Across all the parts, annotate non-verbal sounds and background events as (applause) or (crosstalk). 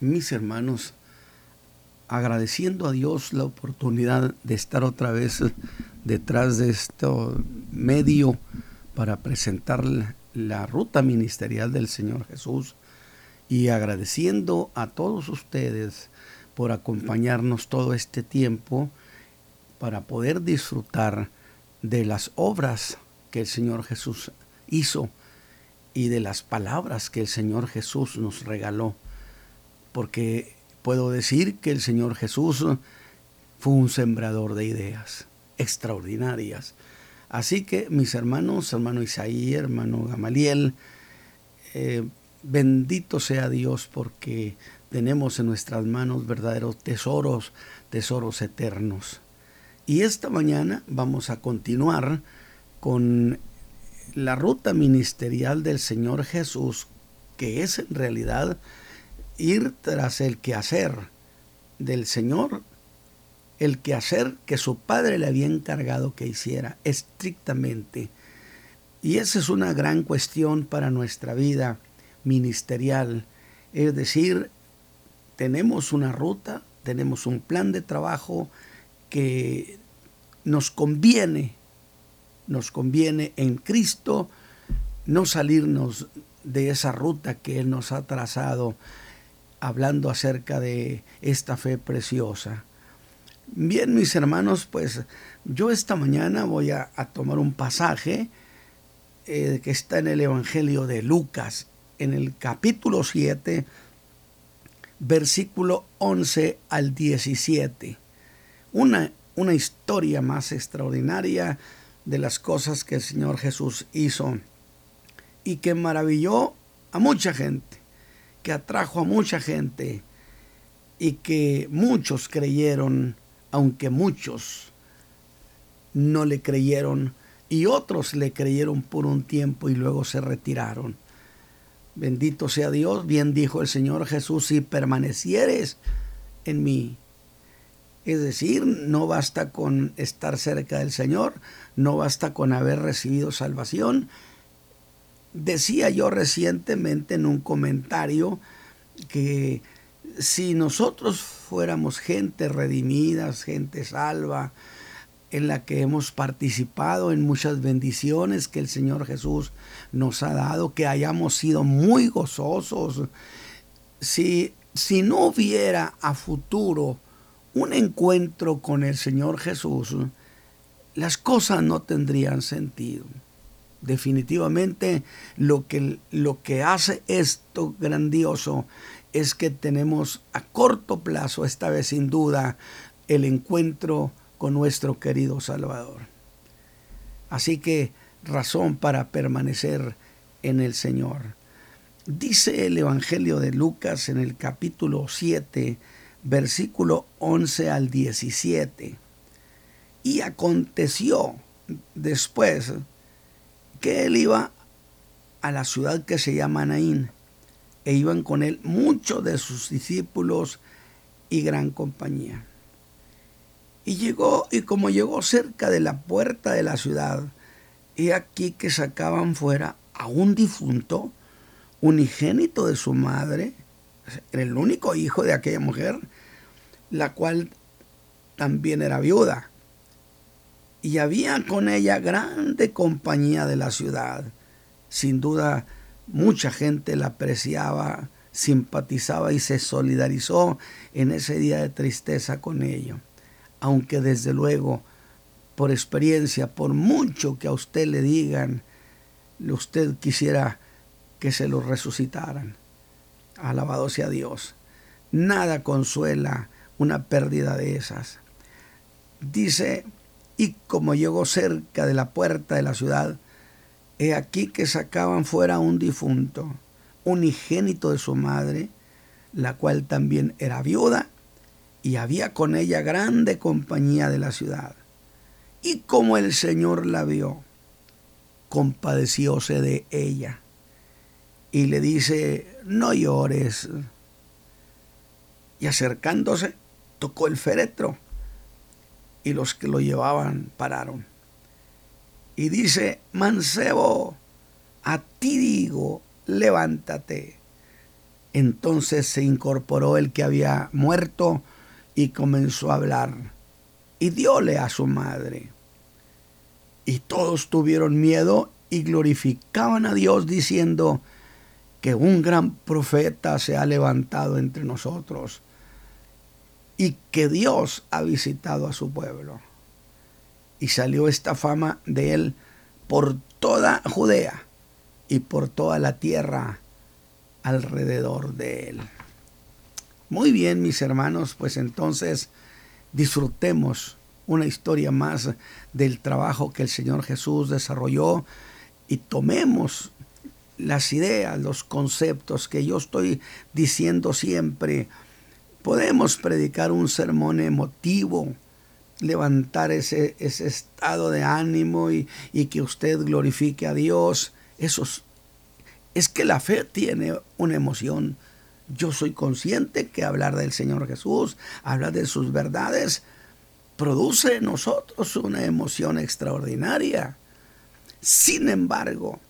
mis hermanos, agradeciendo a Dios la oportunidad de estar otra vez detrás de este medio para presentar la ruta ministerial del Señor Jesús y agradeciendo a todos ustedes por acompañarnos todo este tiempo para poder disfrutar de las obras que el Señor Jesús hizo y de las palabras que el Señor Jesús nos regaló. Porque puedo decir que el Señor Jesús fue un sembrador de ideas extraordinarias. Así que mis hermanos, hermano Isaí, hermano Gamaliel, eh, bendito sea Dios porque tenemos en nuestras manos verdaderos tesoros, tesoros eternos. Y esta mañana vamos a continuar con la ruta ministerial del Señor Jesús, que es en realidad ir tras el quehacer del Señor, el quehacer que su Padre le había encargado que hiciera estrictamente. Y esa es una gran cuestión para nuestra vida ministerial. Es decir, tenemos una ruta, tenemos un plan de trabajo que nos conviene nos conviene en Cristo no salirnos de esa ruta que Él nos ha trazado hablando acerca de esta fe preciosa. Bien, mis hermanos, pues yo esta mañana voy a, tomar un pasaje eh, que está en el Evangelio de Lucas, en el capítulo 7, versículo 11 al 17. Una, una historia más extraordinaria de las cosas que el Señor Jesús hizo y que maravilló a mucha gente, que atrajo a mucha gente y que muchos creyeron, aunque muchos no le creyeron y otros le creyeron por un tiempo y luego se retiraron. Bendito sea Dios, bien dijo el Señor Jesús, si permanecieres en mí es decir, no basta con estar cerca del Señor, no basta con haber recibido salvación. Decía yo recientemente en un comentario que si nosotros fuéramos gente redimida, gente salva, en la que hemos participado en muchas bendiciones que el Señor Jesús nos ha dado, que hayamos sido muy gozosos, si, si no hubiera a futuro un encuentro con el Señor Jesús, las cosas no tendrían sentido. Definitivamente lo que, lo que hace esto grandioso es que tenemos a corto plazo, esta vez sin duda, el encuentro con nuestro querido Salvador. Así que razón para permanecer en el Señor. Dice el Evangelio de Lucas en el capítulo 7, versículo 11 al 17. Y aconteció después que él iba a la ciudad que se llama Naín, e iban con él muchos de sus discípulos y gran compañía. Y llegó, y como llegó cerca de la puerta de la ciudad, y aquí que sacaban fuera a un difunto, unigénito de su madre, el único hijo de aquella mujer, la cual también era viuda. Y había con ella grande compañía de la ciudad. Sin duda, mucha gente la apreciaba, simpatizaba y se solidarizó en ese día de tristeza con ello. Aunque desde luego, por experiencia, por mucho que a usted le digan, usted quisiera que se lo resucitaran. Alabado sea Dios. Nada consuela una pérdida de esas. Dice, y como llegó cerca de la puerta de la ciudad, he aquí que sacaban fuera un difunto, unigénito de su madre, la cual también era viuda, y había con ella grande compañía de la ciudad. Y como el Señor la vio, compadecióse de ella y le dice, no llores. Y acercándose, tocó el féretro y los que lo llevaban pararon. Y dice, mancebo, a ti digo, levántate. Entonces se incorporó el que había muerto y comenzó a hablar. Y diole a su madre. Y todos tuvieron miedo y glorificaban a Dios diciendo que un gran profeta se ha levantado entre nosotros y que Dios ha visitado a su pueblo. Y salió esta fama de él por toda Judea y por toda la tierra alrededor de él. Muy bien, mis hermanos, pues entonces disfrutemos una historia más del trabajo que el Señor Jesús desarrolló y tomemos las ideas, los conceptos que yo estoy diciendo siempre. Podemos predicar un sermón emotivo, levantar ese, ese estado de ánimo y, y, que usted glorifique a Dios. Es, es que la fe tiene una emoción. Yo soy consciente que hablar del Señor Jesús, hablar de sus verdades, produce en nosotros una emoción extraordinaria. Sin embargo,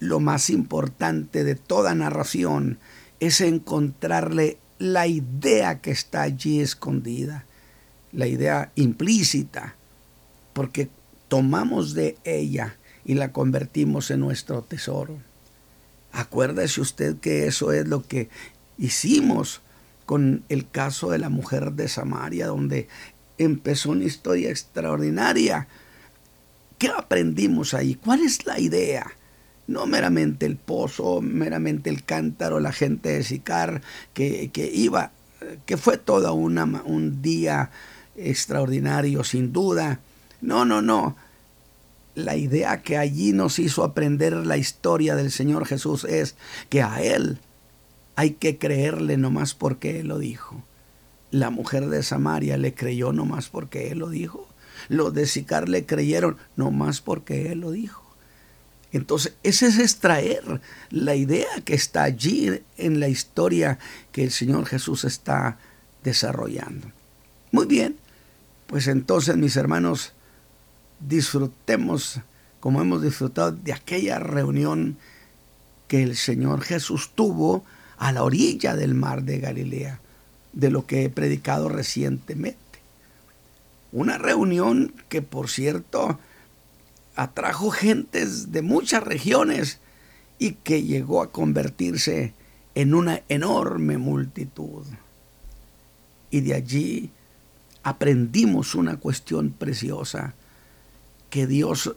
lo más importante de toda narración es encontrarle la idea que está allí escondida, la idea implícita, porque tomamos de ella y la convertimos en nuestro tesoro. Acuérdese usted que eso es lo que hicimos con el caso de la mujer de Samaria, donde empezó una historia extraordinaria. ¿Qué aprendimos ahí? ¿Cuál es la idea? No meramente el pozo, meramente el cántaro, la gente de Sicar que, que iba, que fue todo un día extraordinario, sin duda. No, no, no. La idea que allí nos hizo aprender la historia del Señor Jesús es que a Él hay que creerle nomás porque Él lo dijo. La mujer de Samaria le creyó nomás porque Él lo dijo. Los de Sicar le creyeron nomás porque Él lo dijo. Entonces, ese es extraer la idea que está allí en la historia que el Señor Jesús está desarrollando. Muy bien, pues entonces mis hermanos, disfrutemos como hemos disfrutado de aquella reunión que el Señor Jesús tuvo a la orilla del mar de Galilea, de lo que he predicado recientemente. Una reunión que, por cierto, atrajo gentes de muchas regiones y que llegó a convertirse en una enorme multitud. Y de allí aprendimos una cuestión preciosa, que Dios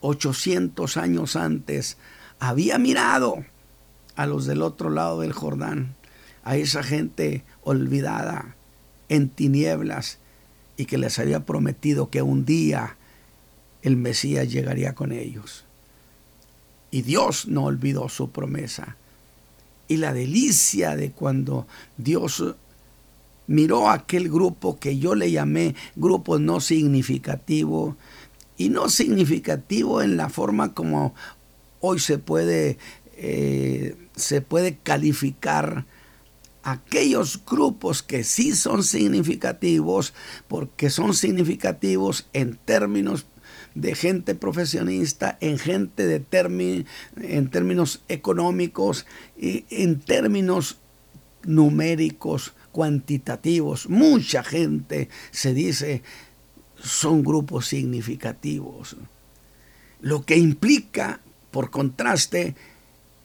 800 años antes había mirado a los del otro lado del Jordán, a esa gente olvidada en tinieblas y que les había prometido que un día el Mesías llegaría con ellos. Y Dios no olvidó su promesa. Y la delicia de cuando Dios miró aquel grupo que yo le llamé grupo no significativo, y no significativo en la forma como hoy se puede, eh, se puede calificar aquellos grupos que sí son significativos, porque son significativos en términos de gente profesionista, en gente de en términos económicos y en términos numéricos, cuantitativos. Mucha gente se dice son grupos significativos. Lo que implica, por contraste,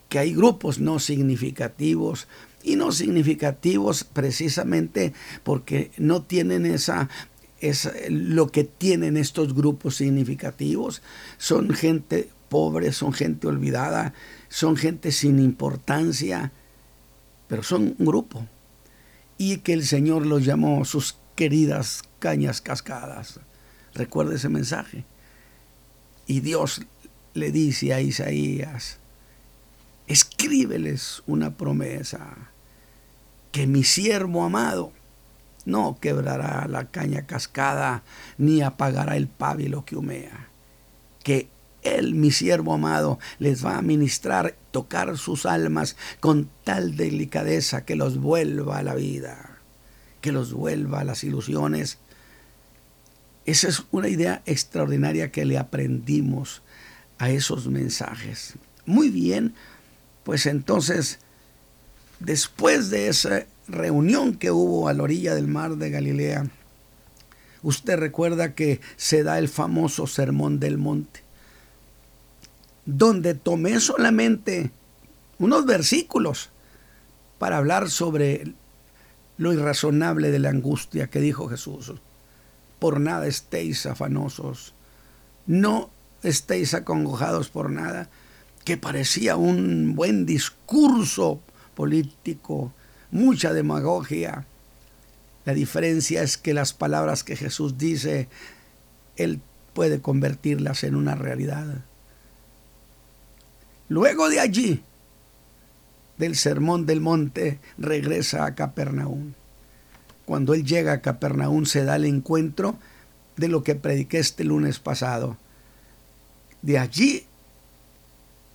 que hay grupos no significativos y no significativos precisamente porque no tienen esa es lo que tienen estos grupos significativos. Son gente pobre, son gente olvidada, son gente sin importancia, pero son un grupo. Y que el Señor los llamó sus queridas cañas cascadas. Recuerde ese mensaje. Y Dios le dice a Isaías, escríbeles una promesa, que mi siervo amado, no quebrará la caña cascada, ni apagará el pábilo que humea. Que Él, mi siervo amado, les va a ministrar, tocar sus almas con tal delicadeza que los vuelva a la vida, que los vuelva a las ilusiones. Esa es una idea extraordinaria que le aprendimos a esos mensajes. Muy bien, pues entonces después de esa reunión que hubo a la orilla del mar de Galilea, usted recuerda que se da el famoso sermón del monte, donde tomé solamente unos versículos para hablar sobre lo irrazonable de la angustia que dijo Jesús. Por nada estéis afanosos, no estéis acongojados por nada, que parecía un buen discurso político, mucha demagogia. La diferencia es que las palabras que Jesús dice, Él puede convertirlas en una realidad. Luego de allí, del sermón del monte, regresa a Capernaum. Cuando él llega a Capernaum se da el encuentro de lo que prediqué este lunes pasado. De allí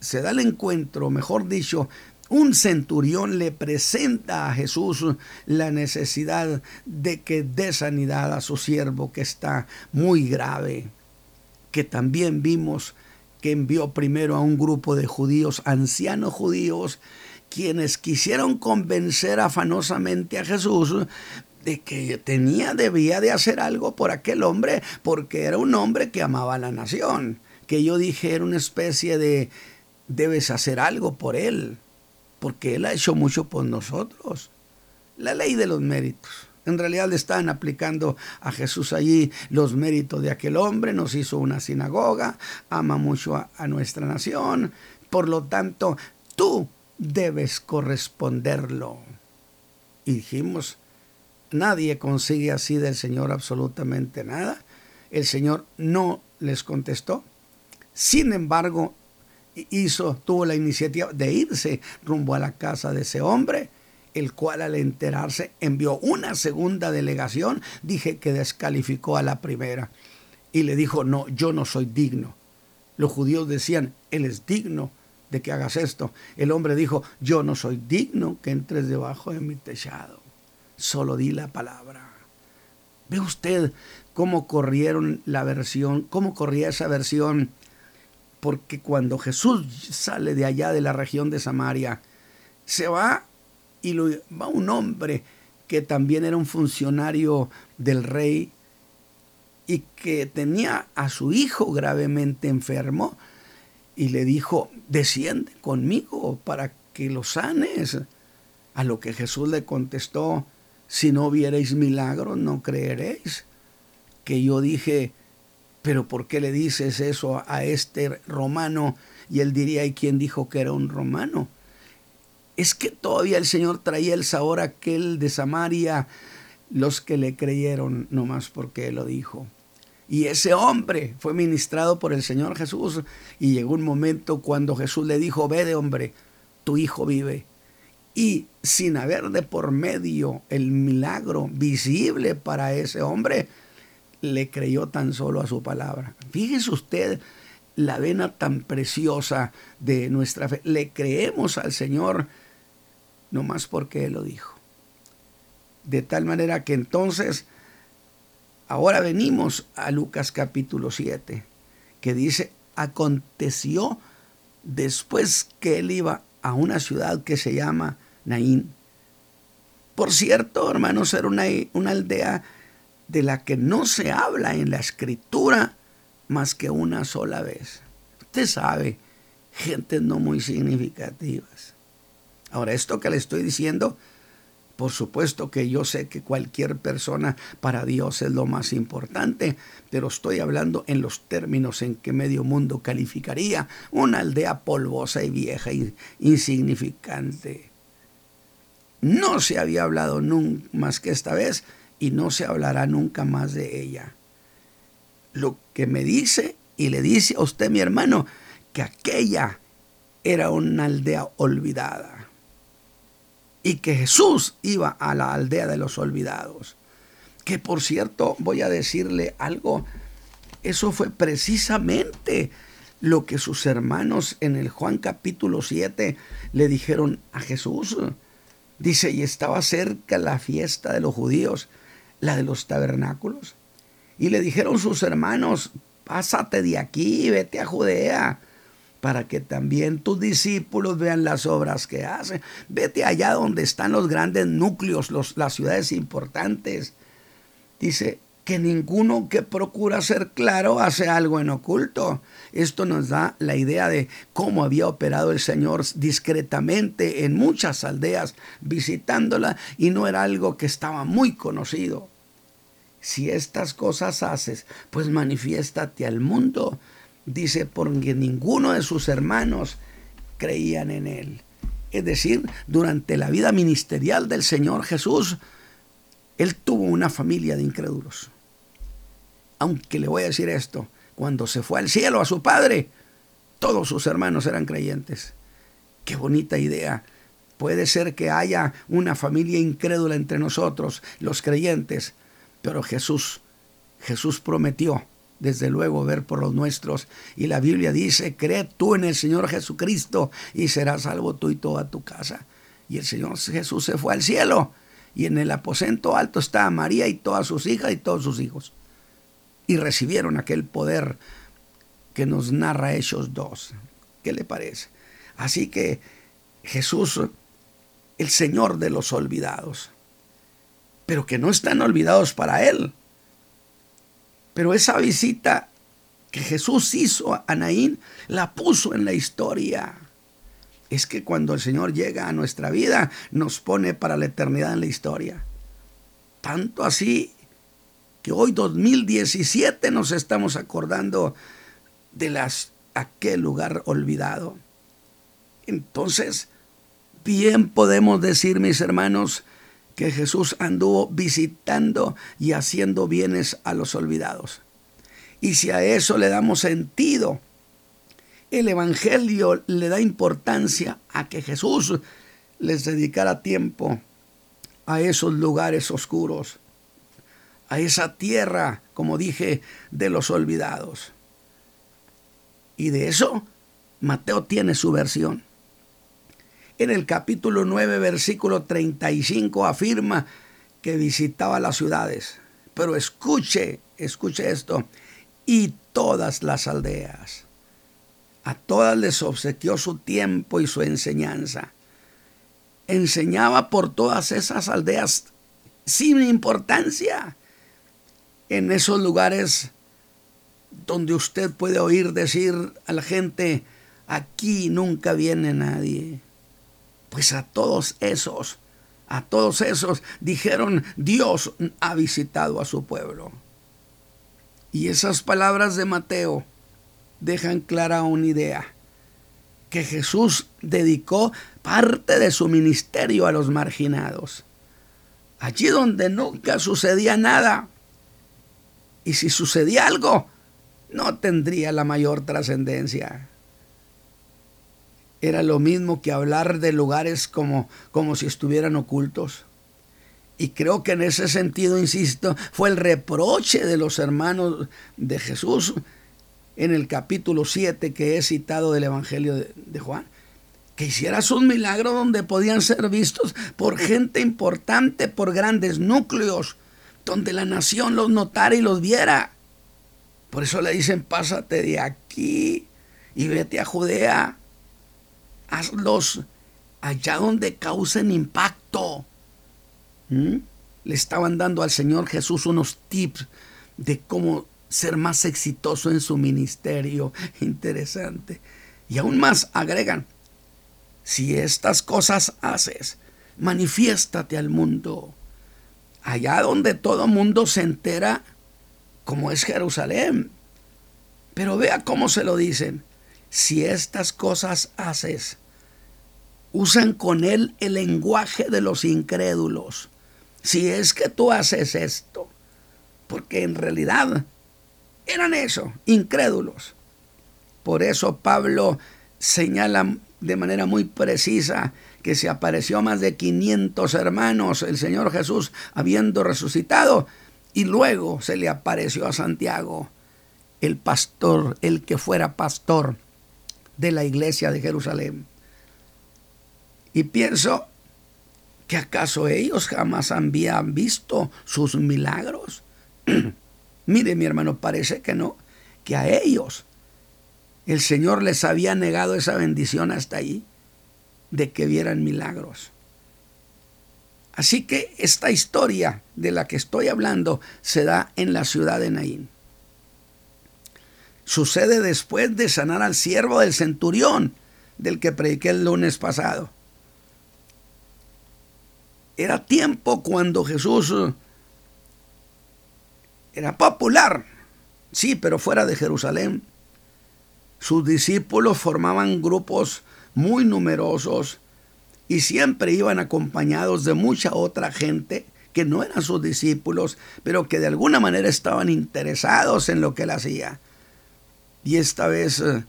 se da el encuentro, mejor dicho, un centurión le presenta a Jesús la necesidad de que dé sanidad a su siervo que está muy grave, que también vimos que envió primero a un grupo de judíos, ancianos judíos, quienes quisieron convencer afanosamente a Jesús de que tenía, debía de hacer algo por aquel hombre, porque era un hombre que amaba a la nación, que yo dije era una especie de, debes hacer algo por él, porque él ha hecho mucho por nosotros. La ley de los méritos. En realidad le estaban aplicando a Jesús allí los méritos de aquel hombre, nos hizo una sinagoga, ama mucho a, nuestra nación, por lo tanto, tú debes corresponderlo. Y dijimos, nadie consigue así del Señor absolutamente nada. El Señor no les contestó. Sin embargo, hizo, tuvo la iniciativa de irse rumbo a la casa de ese hombre, el cual al enterarse envió una segunda delegación, dije que descalificó a la primera y le dijo, no, yo no soy digno. Los judíos decían, él es digno de que hagas esto. El hombre dijo, yo no soy digno que entres debajo de mi techado. Solo di la palabra. ¿Ve usted cómo corrieron la versión, cómo corría esa versión? Porque cuando Jesús sale de allá de la región de Samaria, se va y va un hombre que también era un funcionario del rey y que tenía a su hijo gravemente enfermo y le dijo, desciende conmigo para que lo sanes. A lo que Jesús le contestó, si no viereis milagros, no creeréis. Que yo dije, pero ¿por qué le dices eso a este romano? Y él diría, ¿y quién dijo que era un romano? Es que todavía el Señor traía el sabor aquel de Samaria, los que le creyeron, nomás porque lo dijo. Y ese hombre fue ministrado por el Señor Jesús. Y llegó un momento cuando Jesús le dijo, ve de hombre, tu hijo vive. Y sin haber de por medio el milagro visible para ese hombre, le creyó tan solo a su palabra. Fíjese usted la vena tan preciosa de nuestra fe. Le creemos al Señor no más porque Él lo dijo. De tal manera que entonces Ahora venimos a Lucas capítulo 7, que dice, aconteció después que él iba a una ciudad que se llama Naín. Por cierto, hermanos, era una, una aldea de la que no se habla en la escritura más que una sola vez. Usted sabe, gentes no muy significativas. Ahora, esto que le estoy diciendo por supuesto que yo sé que cualquier persona para Dios es lo más importante, pero estoy hablando en los términos en que medio mundo calificaría una aldea polvosa y vieja y insignificante. No se había hablado nunca más que esta vez y no se hablará nunca más de ella. Lo que me dice y le dice a usted, mi hermano, que aquella era una aldea olvidada y que Jesús iba a la aldea de los olvidados. Que por cierto, voy a decirle algo, eso fue precisamente lo que sus hermanos en el Juan capítulo 7 le dijeron a Jesús. Dice, y estaba cerca la fiesta de los judíos, la de los tabernáculos. Y le dijeron sus hermanos, pásate de aquí, vete a Judea, para que también tus discípulos vean las obras que hacen. Vete allá donde están los grandes núcleos, los, las ciudades importantes. Dice que ninguno que procura ser claro hace algo en oculto. Esto nos da la idea de cómo había operado el Señor discretamente en muchas aldeas visitándola y no era algo que estaba muy conocido. Si estas cosas haces, pues manifiéstate al mundo dice, porque ninguno de sus hermanos creían en él. Es decir, durante la vida ministerial del Señor Jesús, él tuvo una familia de incrédulos. Aunque le voy a decir esto, cuando se fue al cielo a su padre, todos sus hermanos eran creyentes. Qué bonita idea. Puede ser que haya una familia incrédula entre nosotros, los creyentes, pero Jesús, Jesús prometió desde luego ver por los nuestros. Y la Biblia dice, cree tú en el Señor Jesucristo y serás salvo tú y toda tu casa. Y el Señor Jesús se fue al cielo y en el aposento alto estaba María y todas sus hijas y todos sus hijos. Y recibieron aquel poder que nos narra Hechos 2. ¿Qué le parece? Así que Jesús, el Señor de los olvidados, pero que no están olvidados para Él pero esa visita que Jesús hizo a Naín la puso en la historia. Es que cuando el Señor llega a nuestra vida, nos pone para la eternidad en la historia. Tanto así que hoy 2017 nos estamos acordando de las, aquel lugar olvidado. Entonces, bien podemos decir, mis hermanos, que Jesús anduvo visitando y haciendo bienes a los olvidados. Y si a eso le damos sentido, el Evangelio le da importancia a que Jesús les dedicara tiempo a esos lugares oscuros, a esa tierra, como dije, de los olvidados. Y de eso Mateo tiene su versión en el capítulo 9, versículo 35 afirma que visitaba las ciudades. Pero escuche, escuche esto, y todas las aldeas. A todas les obsequió su tiempo y su enseñanza. Enseñaba por todas esas aldeas sin importancia. En esos lugares donde usted puede oír decir a la gente, aquí nunca viene nadie. Pues a todos esos, a todos esos dijeron, Dios ha visitado a su pueblo. Y esas palabras de Mateo dejan clara una idea, que Jesús dedicó parte de su ministerio a los marginados, allí donde nunca sucedía nada. Y si sucedía algo, no tendría la mayor trascendencia era lo mismo que hablar de lugares como, como si estuvieran ocultos. Y creo que en ese sentido, insisto, fue el reproche de los hermanos de Jesús en el capítulo 7 que he citado del Evangelio de, de Juan. Que hicieras un milagro donde podían ser vistos por gente importante, por grandes núcleos, donde la nación los notara y los viera. Por eso le dicen, pásate de aquí y vete a Judea hazlos allá donde causen impacto. ¿Mm? Le estaban dando al Señor Jesús unos tips de cómo ser más exitoso en su ministerio. (laughs) Interesante. Y aún más agregan, si estas cosas haces, manifiéstate al mundo. Allá donde todo mundo se entera, como es Jerusalén. Pero vea cómo se lo dicen. Si estas cosas haces, usan con él el lenguaje de los incrédulos. Si es que tú haces esto, porque en realidad eran eso, incrédulos. Por eso Pablo señala de manera muy precisa que se apareció más de 500 hermanos el Señor Jesús habiendo resucitado y luego se le apareció a Santiago, el pastor, el que fuera pastor de la iglesia de Jerusalén. Y pienso que acaso ellos jamás habían visto sus milagros. (clears throat) Mire mi hermano, parece que no, que a ellos el Señor les había negado esa bendición hasta ahí, de que vieran milagros. Así que esta historia de la que estoy hablando se da en la ciudad de Naín. Sucede después de sanar al siervo del centurión, del que prediqué el lunes pasado. Era tiempo cuando Jesús era popular, sí, pero fuera de Jerusalén. Sus discípulos formaban grupos muy numerosos y siempre iban acompañados de mucha otra gente que no eran sus discípulos, pero que de alguna manera estaban interesados en lo que él hacía. Y esta vez eh,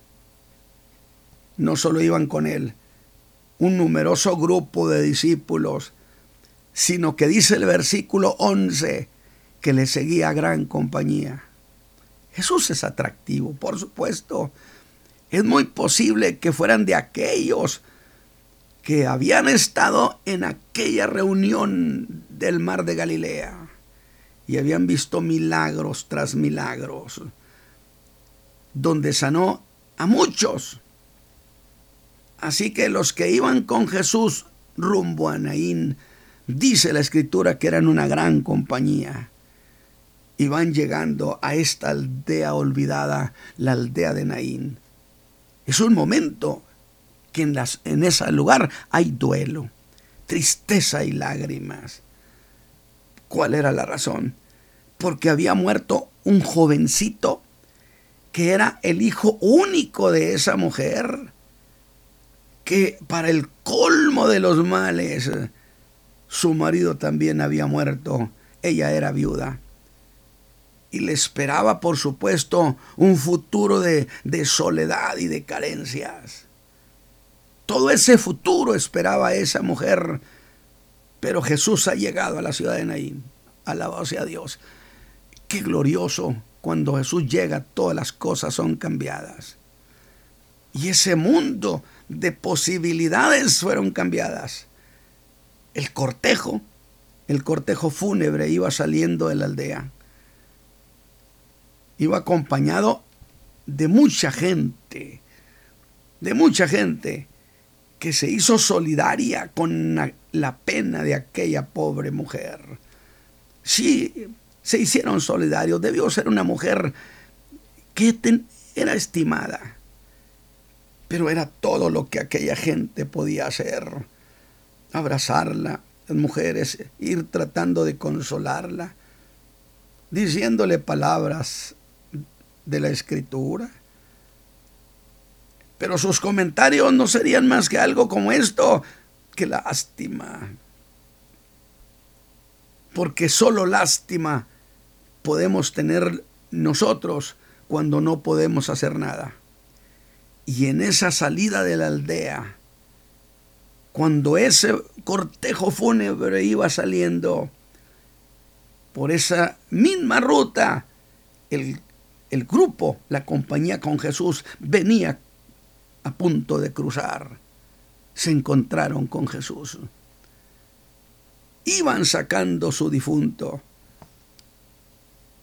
no solo iban con él, un numeroso grupo de discípulos, sino que dice el versículo 11 que le seguía gran compañía. Jesús es atractivo, por supuesto. Es muy posible que fueran de aquellos que habían estado en aquella reunión del mar de Galilea y habían visto milagros tras milagros, donde sanó a muchos. Así que los que iban con Jesús rumbo a Naín, dice la escritura que eran una gran compañía. Y van llegando a esta aldea olvidada, la aldea de Naín. Es un momento que en, las, en ese lugar hay duelo, tristeza y lágrimas. ¿Cuál era la razón? Porque había muerto un jovencito que era el hijo único de esa mujer, que para el colmo de los males, su marido también había muerto, ella era viuda. Y le esperaba, por supuesto, un futuro de, soledad y de carencias. Todo ese futuro esperaba esa mujer. Pero Jesús ha llegado a la ciudad de Naín. Alabado sea Dios. Qué glorioso. Cuando Jesús llega, todas las cosas son cambiadas. Y ese mundo de posibilidades fueron cambiadas. El cortejo, el cortejo fúnebre iba saliendo de la aldea. Iba acompañado de mucha gente, de mucha gente que se hizo solidaria con la pena de aquella pobre mujer. Sí, se hicieron solidarios. Debió ser una mujer que era estimada, pero era todo lo que aquella gente podía hacer. Abrazarla, las mujeres, ir tratando de consolarla, diciéndole palabras de la escritura pero sus comentarios no serían más que algo como esto. ¡Qué lástima! Porque solo lástima podemos tener nosotros cuando no podemos hacer nada. Y en esa salida de la aldea, cuando ese cortejo fúnebre iba saliendo por esa misma ruta, el, el grupo, la compañía con Jesús, venía a punto de cruzar, se encontraron con Jesús. Iban sacando su difunto.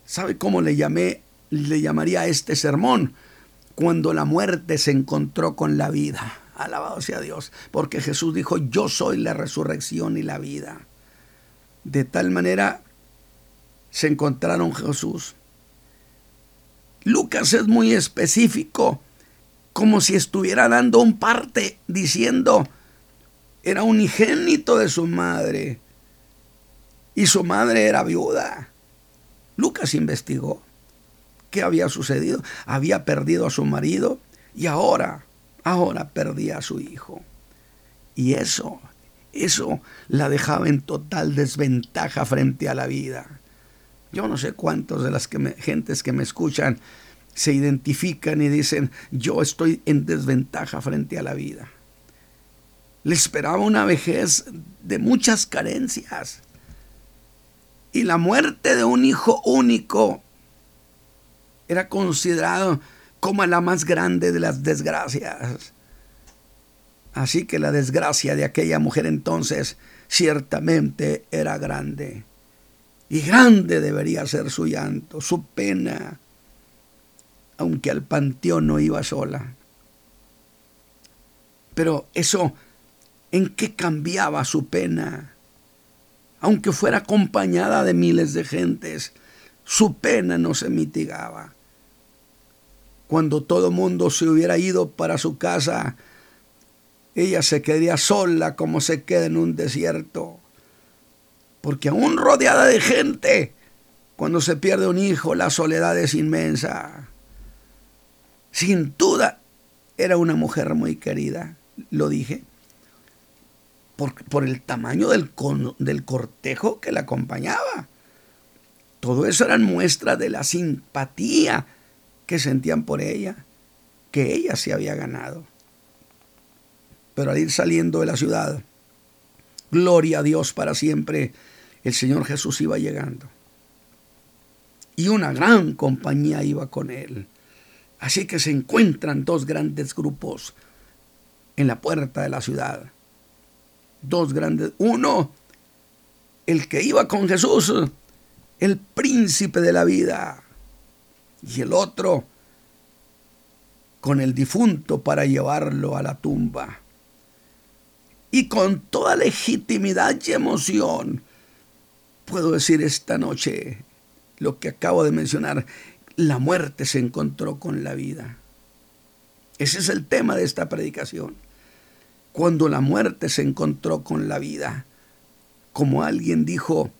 ¿Sabe cómo le llamé? Le llamaría a este sermón cuando la muerte se encontró con la vida. Alabado sea Dios, porque Jesús dijo, yo soy la resurrección y la vida. De tal manera se encontraron Jesús. Lucas es muy específico como si estuviera dando un parte diciendo, era unigénito de su madre y su madre era viuda. Lucas investigó qué había sucedido. Había perdido a su marido y ahora, ahora perdía a su hijo. Y eso, eso la dejaba en total desventaja frente a la vida. Yo no sé cuántos de las gentes que me escuchan se identifican y dicen, yo estoy en desventaja frente a la vida. Le esperaba una vejez de muchas carencias. Y la muerte de un hijo único era considerado como la más grande de las desgracias. Así que la desgracia de aquella mujer entonces ciertamente era grande. Y grande debería ser su llanto, su pena, aunque al panteón no iba sola. Pero eso, ¿en qué cambiaba su pena? Aunque fuera acompañada de miles de gentes, su pena no se mitigaba. Cuando todo mundo se hubiera ido para su casa, ella se quedaría sola como se queda en un desierto. Porque aún rodeada de gente, cuando se pierde un hijo, la soledad es inmensa. Sin duda, era una mujer muy querida, lo dije, por, el tamaño del, del cortejo que la acompañaba. Todo eso eran muestras de la simpatía que sentían por ella, que ella se había ganado. Pero al ir saliendo de la ciudad, gloria a Dios para siempre, el Señor Jesús iba llegando. Y una gran compañía iba con él. Así que se encuentran dos grandes grupos en la puerta de la ciudad. Dos grandes. Uno, el que iba con Jesús, el príncipe de la vida. Y el otro, con el difunto para llevarlo a la tumba. Y con toda legitimidad y emoción, puedo decir esta noche lo que acabo de mencionar, la muerte se encontró con la vida. Ese es el tema de esta predicación. Cuando la muerte se encontró con la vida, como alguien dijo,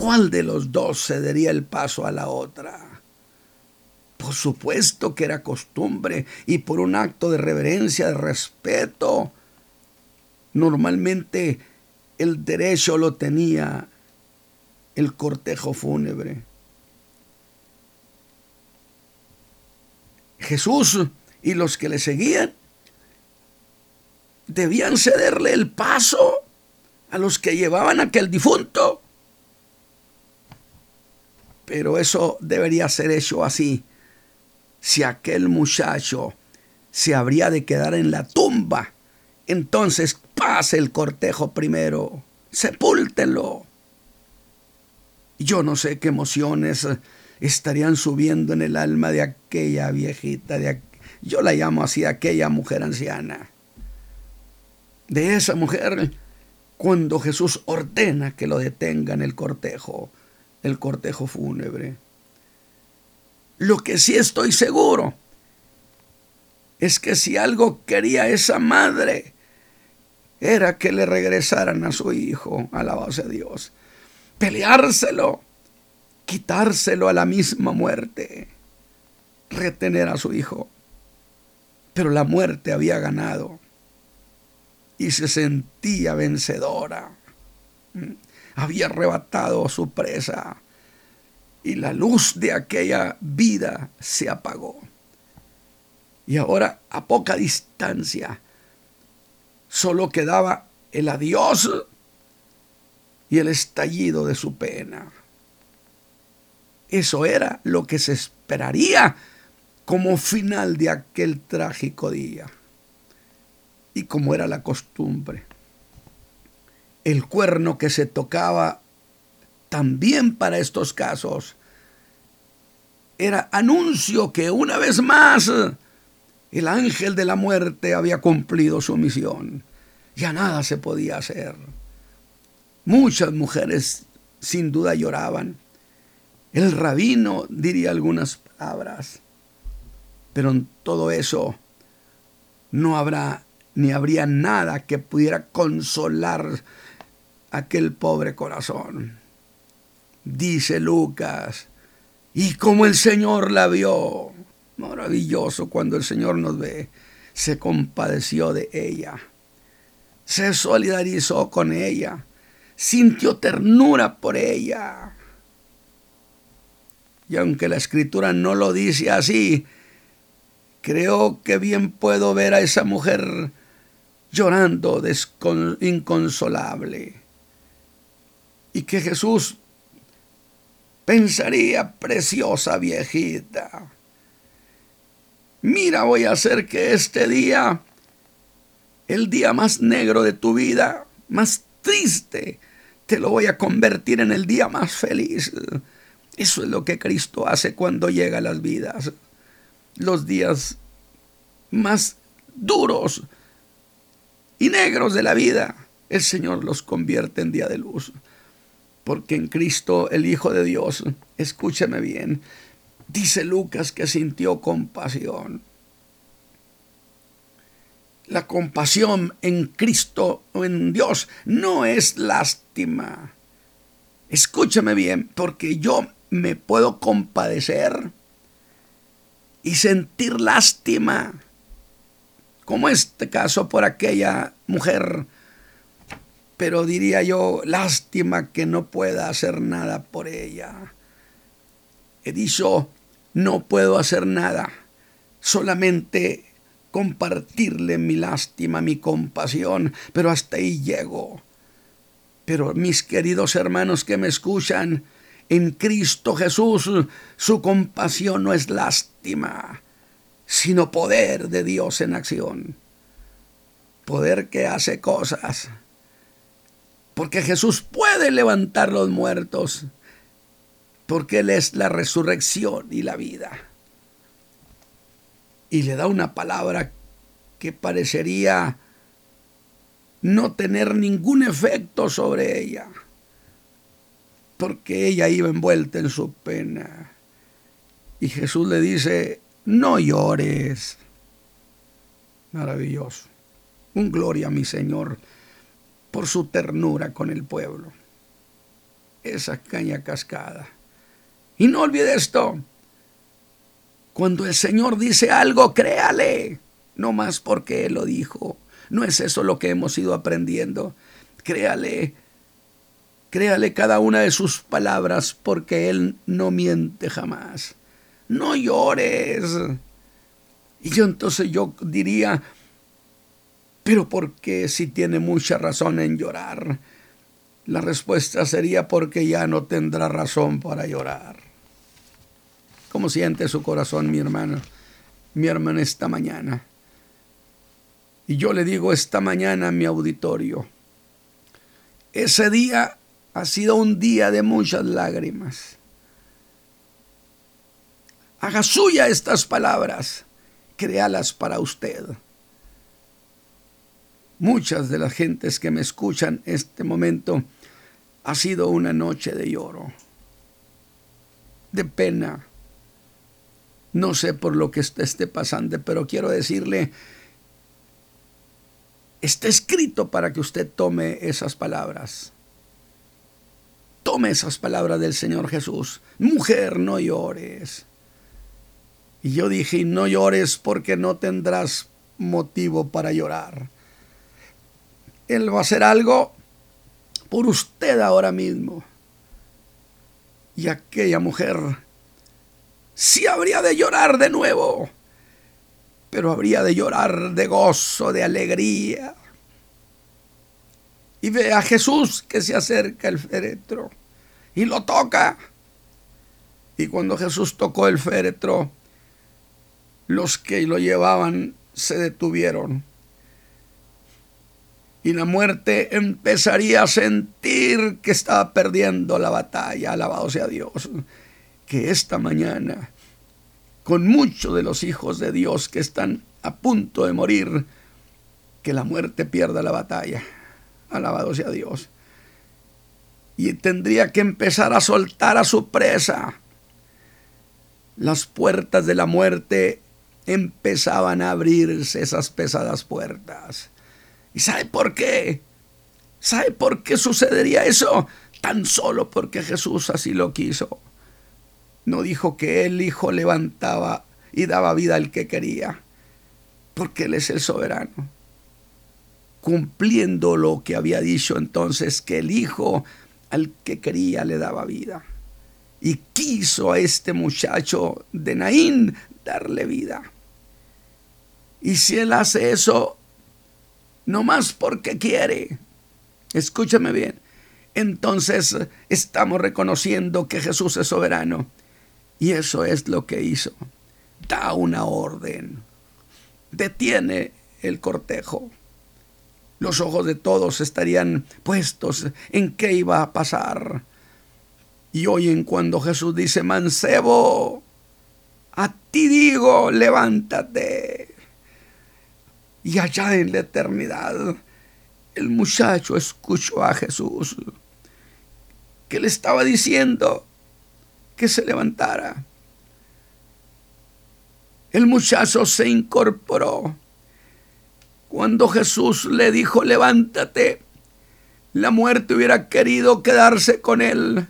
¿cuál de los dos cedería el paso a la otra? Por supuesto que era costumbre y por un acto de reverencia, de respeto. Normalmente el derecho lo tenía el cortejo fúnebre. Jesús y los que le seguían debían cederle el paso a los que llevaban a aquel difunto. Pero eso debería ser hecho así. Si aquel muchacho se habría de quedar en la tumba, entonces pase el cortejo primero, sepúltenlo. Yo no sé qué emociones estarían subiendo en el alma de aquella viejita, de yo la llamo así, aquella mujer anciana. De esa mujer, cuando Jesús ordena que lo detengan el cortejo, el cortejo fúnebre. Lo que sí estoy seguro es que si algo quería esa madre, era que le regresaran a su hijo, alabase a Dios, peleárselo quitárselo a la misma muerte, retener a su hijo. Pero la muerte había ganado y se sentía vencedora. Había arrebatado su presa y la luz de aquella vida se apagó. Y ahora a poca distancia solo quedaba el adiós y el estallido de su pena. Eso era lo que se esperaría como final de aquel trágico día. Y como era la costumbre, el cuerno que se tocaba también para estos casos era anuncio que una vez más el ángel de la muerte había cumplido su misión. Ya nada se podía hacer. Muchas mujeres sin duda lloraban el rabino diría algunas palabras, pero en todo eso no habrá ni habría nada que pudiera consolar aquel pobre corazón. Dice Lucas, y como el Señor la vio, maravilloso cuando el Señor nos ve, se compadeció de ella, se solidarizó con ella, sintió ternura por ella. Y aunque la escritura no lo dice así, creo que bien puedo ver a esa mujer llorando inconsolable. Y que Jesús pensaría, preciosa viejita, mira, voy a hacer que este día, el día más negro de tu vida, más triste, te lo voy a convertir en el día más feliz Eso es lo que Cristo hace cuando llega a las vidas. Los días más duros y negros de la vida, el Señor los convierte en día de luz. Porque en Cristo, el Hijo de Dios, escúchame bien, dice Lucas que sintió compasión. La compasión en Cristo o en Dios no es lástima. Escúchame bien, porque yo me puedo compadecer y sentir lástima, como este caso por aquella mujer, pero diría yo, lástima que no pueda hacer nada por ella. He dicho, no puedo hacer nada, solamente compartirle mi lástima, mi compasión, pero hasta ahí llego. Pero mis queridos hermanos que me escuchan, en Cristo Jesús su compasión no es lástima, sino poder de Dios en acción. Poder que hace cosas. Porque Jesús puede levantar los muertos. Porque Él es la resurrección y la vida. Y le da una palabra que parecería no tener ningún efecto sobre ella porque ella iba envuelta en su pena. Y Jesús le dice, no llores. Maravilloso. Un gloria a mi Señor por su ternura con el pueblo. Esa caña cascada. Y no olvide esto. Cuando el Señor dice algo, créale. No más porque Él lo dijo. No es eso lo que hemos ido aprendiendo. Créale Créale cada una de sus palabras porque Él no miente jamás. No llores. Y yo entonces yo diría, pero ¿por qué si tiene mucha razón en llorar? La respuesta sería porque ya no tendrá razón para llorar. ¿Cómo siente su corazón mi hermano? Mi hermana esta mañana. Y yo le digo esta mañana a mi auditorio, ese día ha sido un día de muchas lágrimas. Haga suya estas palabras, créalas para usted. Muchas de las gentes que me escuchan este momento ha sido una noche de lloro, de pena. No sé por lo que esté pasando, pero quiero decirle, está escrito para que usted tome esas palabras Tome esas palabras del Señor Jesús. Mujer, no llores. Y yo dije, no llores porque no tendrás motivo para llorar. Él va a hacer algo por usted ahora mismo. Y aquella mujer sí habría de llorar de nuevo, pero habría de llorar de gozo, de alegría, y ve a Jesús que se acerca el féretro y lo toca. Y cuando Jesús tocó el féretro, los que lo llevaban se detuvieron. Y la muerte empezaría a sentir que estaba perdiendo la batalla, alabado sea Dios. Que esta mañana, con muchos de los hijos de Dios que están a punto de morir, que la muerte pierda la batalla. Alabado sea Dios. Y tendría que empezar a soltar a su presa. Las puertas de la muerte empezaban a abrirse esas pesadas puertas. ¿Y sabe por qué? ¿Sabe por qué sucedería eso? Tan solo porque Jesús así lo quiso. No dijo que el Hijo levantaba y daba vida al que quería, porque Él es el soberano cumpliendo lo que había dicho entonces, que el hijo al que quería le daba vida. Y quiso a este muchacho de Naín darle vida. Y si él hace eso, no más porque quiere, escúchame bien, entonces estamos reconociendo que Jesús es soberano. Y eso es lo que hizo. Da una orden. Detiene el cortejo los ojos de todos estarían puestos en qué iba a pasar. Y oyen cuando Jesús dice, mancebo, a ti digo, levántate. Y allá en la eternidad, el muchacho escuchó a Jesús que le estaba diciendo que se levantara. El muchacho se incorporó. Cuando Jesús le dijo, levántate, la muerte hubiera querido quedarse con él.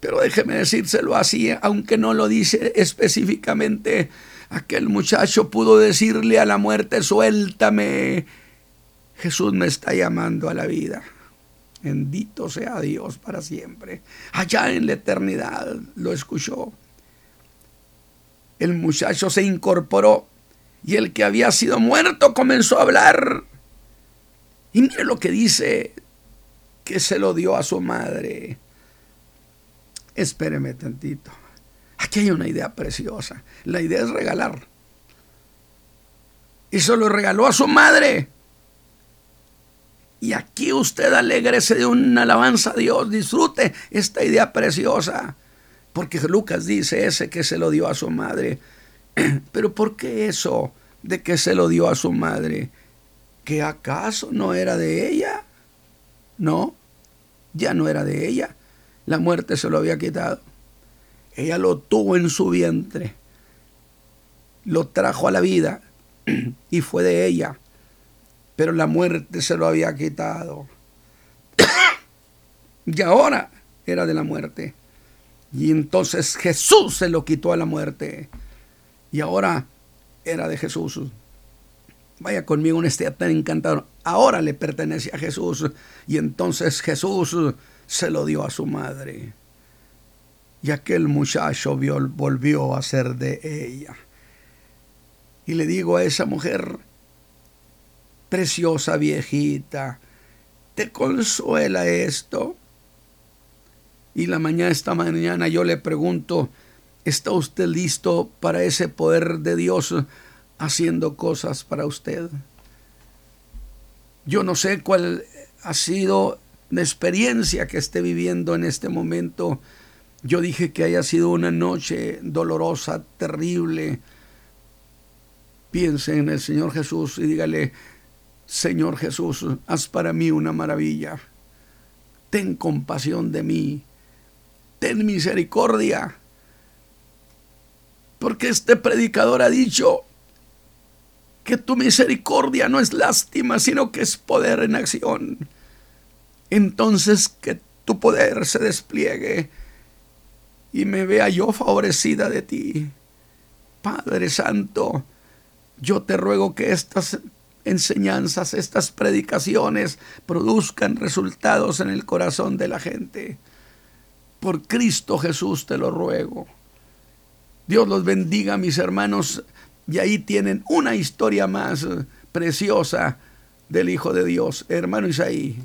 Pero déjeme decírselo así, aunque no lo dice específicamente, aquel muchacho pudo decirle a la muerte, suéltame, Jesús me está llamando a la vida. Bendito sea Dios para siempre. Allá en la eternidad lo escuchó. El muchacho se incorporó y el que había sido muerto comenzó a hablar. Y mire lo que dice, que se lo dio a su madre. Espéreme tantito. Aquí hay una idea preciosa. La idea es regalar. Y se lo regaló a su madre. Y aquí usted alegrese de una alabanza a Dios, disfrute esta idea preciosa. Porque Lucas dice ese que se lo dio a su madre. (clears throat) Pero ¿por qué eso de que se lo dio a su madre? ¿Que acaso no era de ella? No, ya no era de ella. La muerte se lo había quitado. Ella lo tuvo en su vientre. Lo trajo a la vida y fue de ella pero la muerte se lo había quitado. y ahora era de la muerte. Y entonces Jesús se lo quitó a la muerte. Y ahora era de Jesús. Vaya conmigo en este tan encantador. Ahora le pertenece a Jesús. Y entonces Jesús se lo dio a su madre. Y aquel muchacho volvió a ser de ella. Y le digo a esa mujer, preciosa viejita, ¿te consuela esto? Y la mañana, esta mañana yo le pregunto, ¿está usted listo para ese poder de Dios haciendo cosas para usted? Yo no sé cuál ha sido la experiencia que esté viviendo en este momento. Yo dije que haya sido una noche dolorosa, terrible. Piense en el Señor Jesús y dígale, Señor Jesús, haz para mí una maravilla. Ten compasión de mí. Ten misericordia. Porque este predicador ha dicho que tu misericordia no es lástima, sino que es poder en acción. Entonces que tu poder se despliegue y me vea yo favorecida de ti. Padre Santo, yo te ruego que estas enseñanzas, estas predicaciones produzcan resultados en el corazón de la gente. Por Cristo Jesús te lo ruego. Dios los bendiga, mis hermanos, y ahí tienen una historia más preciosa del Hijo de Dios, hermano Isaí.